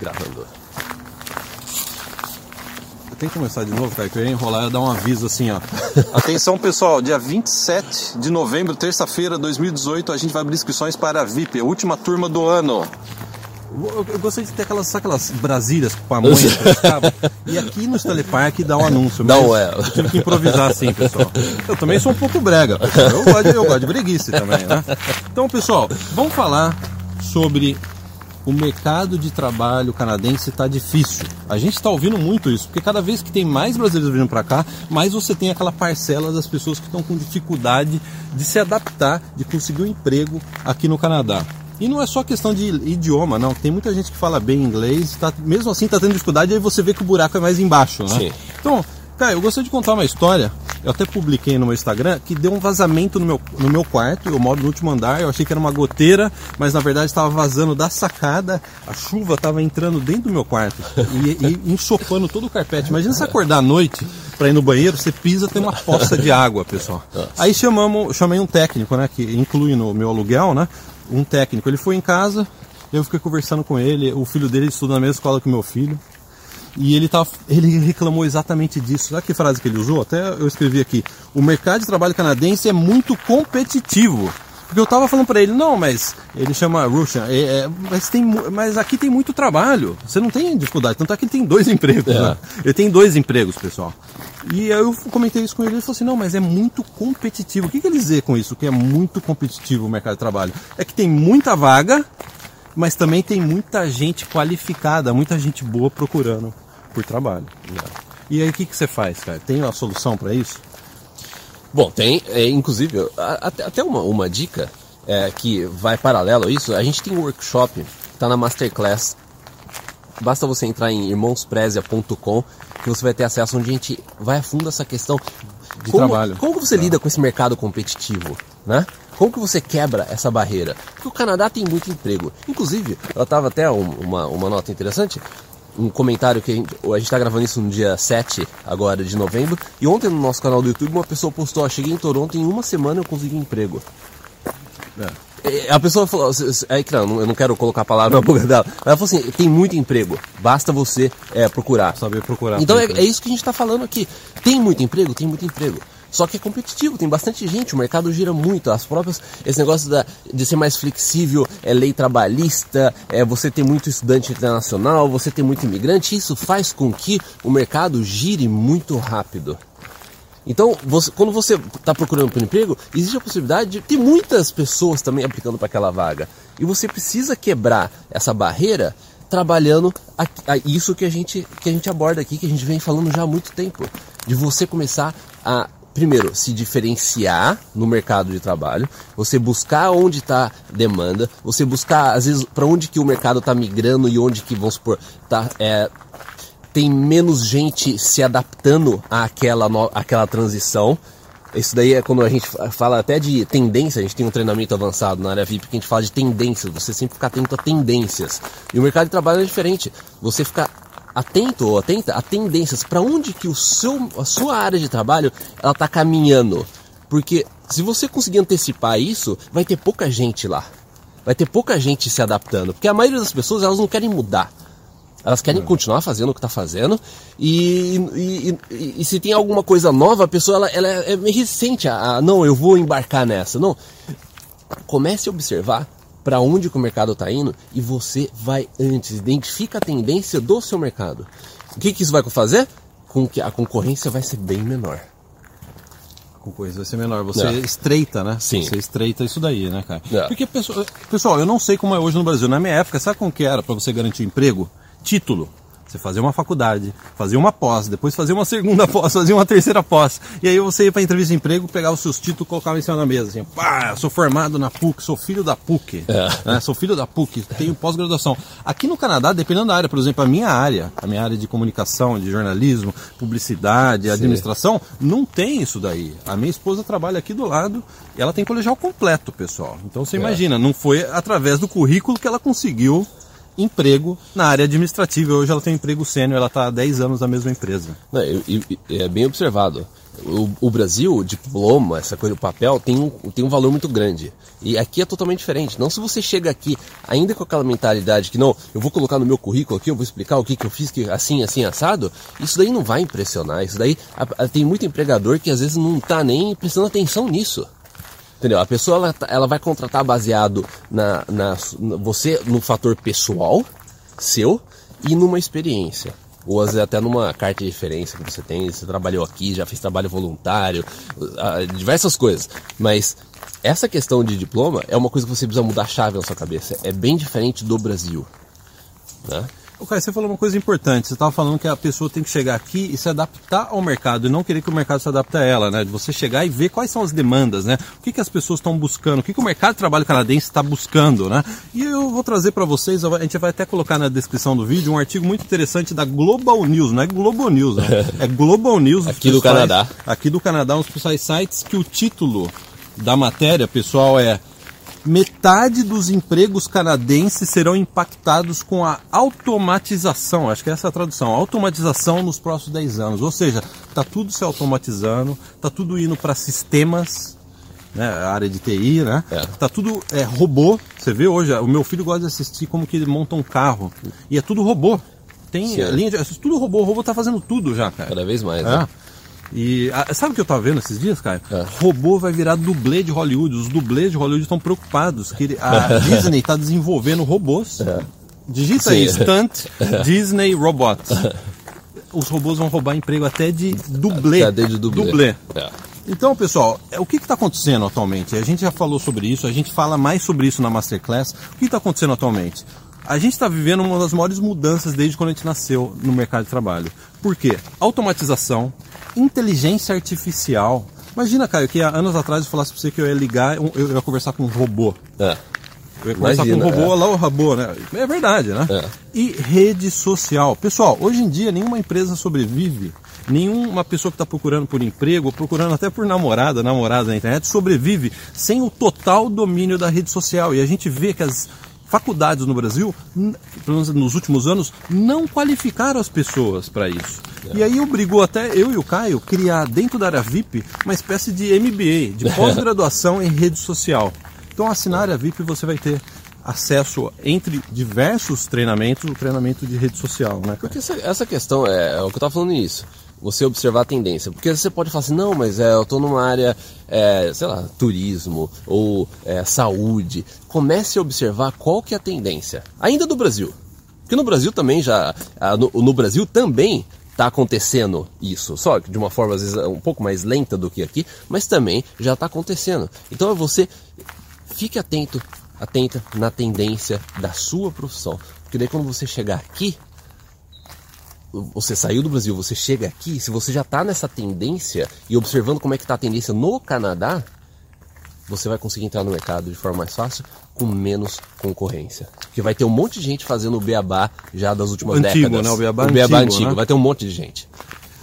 Gravando. Tem que começar de novo, cara, que eu ia enrolar e dar um aviso assim, ó. Atenção, pessoal, dia 27 de novembro, terça-feira, 2018, a gente vai abrir inscrições para a VIP, a última turma do ano. Eu, eu gostaria de ter aquelas, sabe aquelas Brasílias com pamonha E aqui no Telepark dá um anúncio. Dá um é. Eu tive que improvisar assim, pessoal. Eu também sou um pouco brega, pessoal. Eu gosto, eu gosto de breguice também, né? Então, pessoal, vamos falar sobre o mercado de trabalho canadense está difícil. A gente está ouvindo muito isso, porque cada vez que tem mais brasileiros vindo para cá, mais você tem aquela parcela das pessoas que estão com dificuldade de se adaptar, de conseguir um emprego aqui no Canadá. E não é só questão de idioma, não. Tem muita gente que fala bem inglês, tá, mesmo assim está tendo dificuldade, aí você vê que o buraco é mais embaixo, né? Sim. Então, Cara, eu gostaria de contar uma história. Eu até publiquei no meu Instagram que deu um vazamento no meu, no meu quarto. Eu moro no último andar. Eu achei que era uma goteira, mas na verdade estava vazando da sacada. A chuva estava entrando dentro do meu quarto e, e ensopando todo o carpete. Imagina você acordar à noite para ir no banheiro, você pisa, tem uma poça de água, pessoal. Aí chamamos, chamei um técnico, né, que inclui no meu aluguel, né? Um técnico. Ele foi em casa, eu fiquei conversando com ele. O filho dele estuda na mesma escola que o meu filho. E ele, tá, ele reclamou exatamente disso. Sabe que frase que ele usou? Até eu escrevi aqui. O mercado de trabalho canadense é muito competitivo. Porque eu tava falando para ele, não, mas ele chama Russian, é, é, mas, tem, mas aqui tem muito trabalho. Você não tem dificuldade. Tanto é que ele tem dois empregos. É. Né? Ele tem dois empregos, pessoal. E eu comentei isso com ele, ele falou assim, não, mas é muito competitivo. O que, que ele dizer com isso, que é muito competitivo o mercado de trabalho? É que tem muita vaga, mas também tem muita gente qualificada, muita gente boa procurando por trabalho. E aí o que, que você faz, cara? Tem uma solução para isso? Bom, tem, é, inclusive, até, até uma, uma dica é, que vai paralelo a isso, a gente tem um workshop, está na Masterclass. Basta você entrar em irmãosprezia.com que você vai ter acesso onde a gente vai a fundo essa questão de como, trabalho. Como você lida com esse mercado competitivo, né? Como que você quebra essa barreira? Porque o Canadá tem muito emprego. Inclusive, ela estava até uma, uma nota interessante, um comentário que a gente está gravando isso no dia 7 agora de novembro. E ontem no nosso canal do YouTube uma pessoa postou, cheguei em Toronto em uma semana eu consegui um emprego. É. A pessoa falou, é não, eu não quero colocar a palavra na boca dela, mas ela falou assim, tem muito emprego, basta você é, procurar. Saber procurar. Então é, é, isso que a gente está falando aqui. Tem muito emprego? Tem muito emprego. Só que é competitivo, tem bastante gente, o mercado gira muito. As próprias, esse negócio da, de ser mais flexível, é lei trabalhista, é você ter muito estudante internacional, você ter muito imigrante, isso faz com que o mercado gire muito rápido. Então, você, quando você está procurando por um emprego, existe a possibilidade de ter muitas pessoas também aplicando para aquela vaga. E você precisa quebrar essa barreira trabalhando a, a isso que a, gente, que a gente aborda aqui, que a gente vem falando já há muito tempo. De você começar a primeiro, se diferenciar no mercado de trabalho, você buscar onde está demanda, você buscar, às vezes, para onde que o mercado está migrando e onde que, vamos supor, tá, é, tem menos gente se adaptando àquela, àquela transição. Isso daí é quando a gente fala até de tendência, a gente tem um treinamento avançado na área VIP que a gente fala de tendências, você sempre ficar atento a tendências. E o mercado de trabalho é diferente. Você ficar atento ou atenta a tendências, para onde que o seu, a sua área de trabalho ela está caminhando. Porque se você conseguir antecipar isso, vai ter pouca gente lá. Vai ter pouca gente se adaptando. Porque a maioria das pessoas elas não querem mudar. Elas querem continuar fazendo o que está fazendo. E, e, e, e, se tem alguma coisa nova, a pessoa ela, ela é meio resistente a, a, não, eu vou embarcar nessa. Não. Comece a observar para onde o mercado está indo e você vai antes, identifica a tendência do seu mercado. O que, que isso vai fazer? Com que a concorrência vai ser bem menor. A concorrência vai ser menor. Você é. estreita, né? Sim. Você estreita isso daí, né, cara? É. Porque, pessoal, eu não sei como é hoje no Brasil. Na minha época, sabe como que era para você garantir emprego? Título. Você fazia uma faculdade, fazia uma pós, depois fazia uma segunda pós, fazia uma terceira pós. E aí você ia para entrevista de emprego, pegava os seus títulos colocava em cima da mesa. Assim, pá, sou formado na PUC, sou filho da PUC. É. Né? Sou filho da PUC, tenho pós-graduação. Aqui no Canadá, dependendo da área, por exemplo, a minha área, a minha área de comunicação, de jornalismo, publicidade, Sim. administração, não tem isso daí. A minha esposa trabalha aqui do lado e ela tem colegial completo, pessoal. Então você é. imagina, não foi através do currículo que ela conseguiu emprego na área administrativa. Hoje ela tem um emprego sênior, ela está há 10 anos na mesma empresa. Não, é bem observado. o, o, Brasil, o diploma, essa coisa, o papel, tem um, tem um valor muito grande. E aqui é totalmente diferente. Não se você chega aqui ainda com aquela mentalidade que não, eu vou colocar no meu currículo aqui, eu vou explicar o que, que eu fiz, que assim, assim, assado, isso daí não vai impressionar. Isso daí a, a, tem muito empregador que às vezes não está nem prestando atenção nisso. Entendeu? A pessoa ela, tá, ela vai contratar baseado na, na, na você no fator pessoal seu e numa experiência ou às vezes até numa carta de referência que você tem, você trabalhou aqui, já fez trabalho voluntário, diversas coisas. Mas essa questão de diploma é uma coisa que você precisa mudar a chave na sua cabeça. É bem diferente do Brasil. Né? O Caio, você falou uma coisa importante. Você estava falando que a pessoa tem que chegar aqui e se adaptar ao mercado e não querer que o mercado se adapte a ela, né? De você chegar e ver quais são as demandas, né? O que, que as pessoas estão buscando, o que, que o mercado de trabalho canadense está buscando, né? E eu vou trazer para vocês, a gente vai até colocar na descrição do vídeo um artigo muito interessante da Global News, não é Global News, né? É Global News. aqui do Canadá. Aqui do Canadá, uns principais sites que o título da matéria, pessoal, é metade dos empregos canadenses serão impactados com a automatização. Acho que essa é a tradução. Automatização nos próximos 10 anos. Ou seja, está tudo se automatizando, está tudo indo para sistemas, né, a área de TI, né? É. Tá tudo é, robô. Você vê hoje, o meu filho gosta de assistir como que ele monta um carro. E é tudo robô. Tem Sim. linha de. É tudo robô, o robô tá fazendo tudo já, cara. Cada vez mais, é. né? E a, sabe o que eu tava vendo esses dias, Caio? É. Robô vai virar dublê de Hollywood. Os dublês de Hollywood estão preocupados que a Disney está desenvolvendo robôs. É. Digita Sim. aí, Stunt Disney Robot. Os robôs vão roubar emprego até de dublê. Até de dublê. dublê. É. Então, pessoal, é, o que está acontecendo atualmente? A gente já falou sobre isso, a gente fala mais sobre isso na Masterclass. O que está acontecendo atualmente? A gente está vivendo uma das maiores mudanças desde quando a gente nasceu no mercado de trabalho. Por quê? Automatização, inteligência artificial. Imagina, Caio, que há anos atrás eu falasse para você que eu ia ligar, eu ia conversar com um robô. É. Eu ia conversar Imagina, com um robô, é. lá o robô, né? É verdade, né? É. E rede social. Pessoal, hoje em dia nenhuma empresa sobrevive, nenhuma pessoa que está procurando por emprego, ou procurando até por namorada, namorada na internet, sobrevive sem o total domínio da rede social. E a gente vê que as faculdades no Brasil, pelo menos nos últimos anos, não qualificaram as pessoas para isso. É. E aí obrigou até eu e o Caio criar dentro da área VIP uma espécie de MBA, de pós-graduação em rede social. Então assinar a área VIP você vai ter acesso entre diversos treinamentos, o treinamento de rede social, né? Porque essa, essa questão é, é o que eu estava falando nisso você observar a tendência. Porque você pode falar assim, não, mas é, eu estou numa área, é, sei lá, turismo ou é, saúde. Comece a observar qual que é a tendência. Ainda do Brasil. Porque no Brasil também já. No, no Brasil também está acontecendo isso. Só de uma forma, às vezes, um pouco mais lenta do que aqui, mas também já está acontecendo. Então é você. Fique atento, atenta na tendência da sua profissão. Porque daí quando você chegar aqui, você saiu do Brasil, você chega aqui, se você já está nessa tendência e observando como é que está a tendência no Canadá, você vai conseguir entrar no mercado de forma mais fácil, com menos concorrência. Porque vai ter um monte de gente fazendo o beabá já das últimas antigo, décadas. Né? O beabá, o beabá antigo, antigo. Né? vai ter um monte de gente.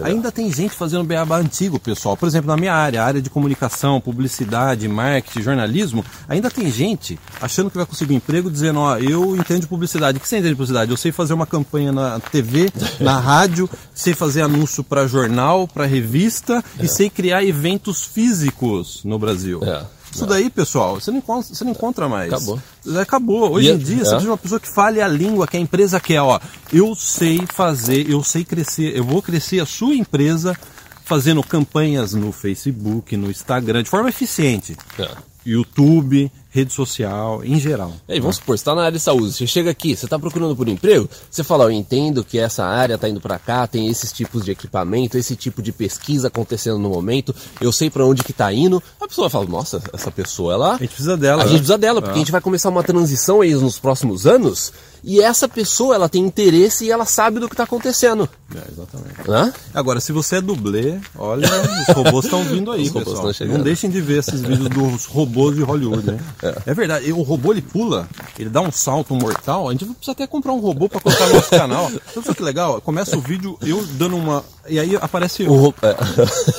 Ainda tem gente fazendo beabá antigo, pessoal. Por exemplo, na minha área, área de comunicação, publicidade, marketing, jornalismo, ainda tem gente achando que vai conseguir um emprego dizendo, ó, eu entendo de publicidade. O que você entende de publicidade? Eu sei fazer uma campanha na TV, na rádio, sei fazer anúncio para jornal, para revista é. e sei criar eventos físicos no Brasil. É. Isso daí, pessoal, você não encontra, você não encontra mais. Acabou. Acabou. Hoje e, em dia, é. você precisa de uma pessoa que fale a língua que a empresa quer. Ó, eu sei fazer, eu sei crescer, eu vou crescer a sua empresa fazendo campanhas no Facebook, no Instagram, de forma eficiente. É. YouTube, rede social, em geral. E vamos supor, você está na área de saúde, você chega aqui, você está procurando por emprego, você fala, eu entendo que essa área está indo para cá, tem esses tipos de equipamento, esse tipo de pesquisa acontecendo no momento, eu sei para onde que está indo. A pessoa fala, nossa, essa pessoa, ela... A gente precisa dela. A né? gente precisa dela, porque é. a gente vai começar uma transição aí nos próximos anos, e essa pessoa, ela tem interesse e ela sabe do que está acontecendo. É, exatamente. Hã? Agora, se você é dublê, olha, os robôs estão vindo aí, os pessoal. Não deixem de ver esses vídeos dos robôs de Hollywood, né? É. verdade, o robô ele pula, ele dá um salto mortal, a gente precisa até comprar um robô para colocar no nosso canal. Sabe que legal? Começa o vídeo eu dando uma... E aí aparece eu. O... É.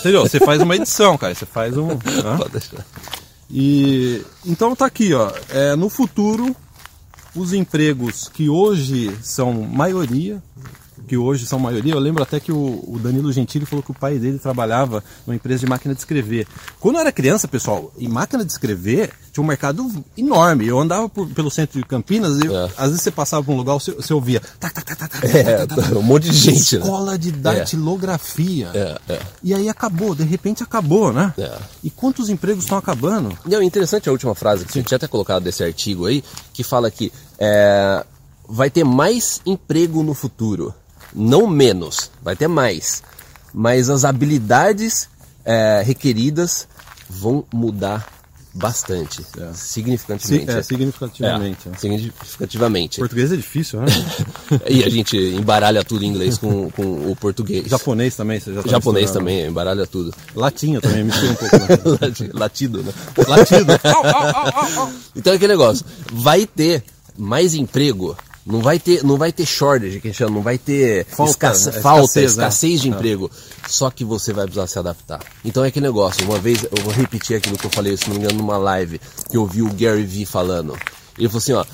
Entendeu? Você faz uma edição, cara. Você faz um... Pode deixar. E então tá aqui, ó. É, no futuro os empregos que hoje são maioria, que hoje são maioria. Eu lembro até que o, o Danilo Gentili falou que o pai dele trabalhava numa empresa de máquina de escrever. Quando eu era criança, pessoal, em máquina de escrever tinha um mercado enorme. Eu andava por- pelo centro de Campinas e É. às vezes você passava por um lugar, você, você ouvia tac, tac, tac, tac, tac, É, tac, tac. um monte de gente, né? Escola de datilografia. É, é. E aí acabou, de repente acabou, né? É. E quantos empregos estão acabando? Não, interessante a última frase que você tinha até colocado desse artigo aí, que fala que é, vai ter mais emprego no futuro, não menos, vai ter mais, mas as habilidades é, requeridas vão mudar bastante, É. significativamente. É, significativamente. É, né? significativamente. Português é difícil, né? E a gente embaralha tudo em inglês com, com o português. Japonês também, você já tá Japonês também, embaralha tudo. Latinha também, mistura um pouco. Né? Lati- Latido, né? Latido. Então é aquele negócio, vai ter mais emprego, não vai ter, não vai ter shortage, que a gente chama, não vai ter Falta, escasse- né? falta, Escassez, né? escassez de É. emprego. Só que você vai precisar se adaptar. Então é aquele negócio, uma vez, eu vou repetir aquilo que eu falei, se não me engano, numa live, que eu vi o Gary Vee falando. Ele falou assim, ó,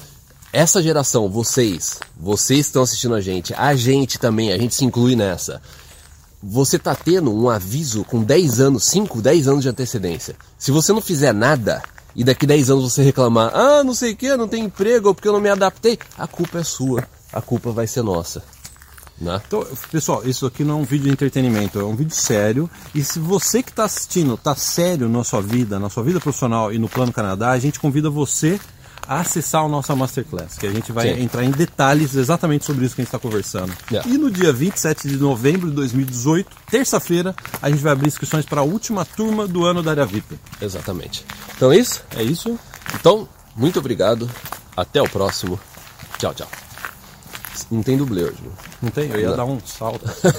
essa geração, vocês, vocês estão assistindo a gente, a gente também, a gente se inclui nessa você tá tendo um aviso com 10 anos, 5, 10 anos de antecedência. Se você não fizer nada e daqui 10 anos você reclamar, ah, não sei o que, não tem emprego ou porque eu não me adaptei, a culpa é sua. A culpa vai ser nossa. Né? Então, pessoal, isso aqui não é um vídeo de entretenimento, é um vídeo sério. E se você que está assistindo está sério na sua vida, na sua vida profissional e no Plano Canadá, a gente convida você a acessar a nossa Masterclass, que a gente vai Sim. entrar em detalhes exatamente sobre isso que a gente está conversando. Yeah. E no dia 27 de novembro de 2018, terça-feira, a gente vai abrir inscrições para a última turma do ano da área VIP. Exatamente. Então é isso? É isso? Então, muito obrigado. Até o próximo. Tchau, tchau. Não tem dublê hoje. Não tem? Eu ia Não. dar um salto.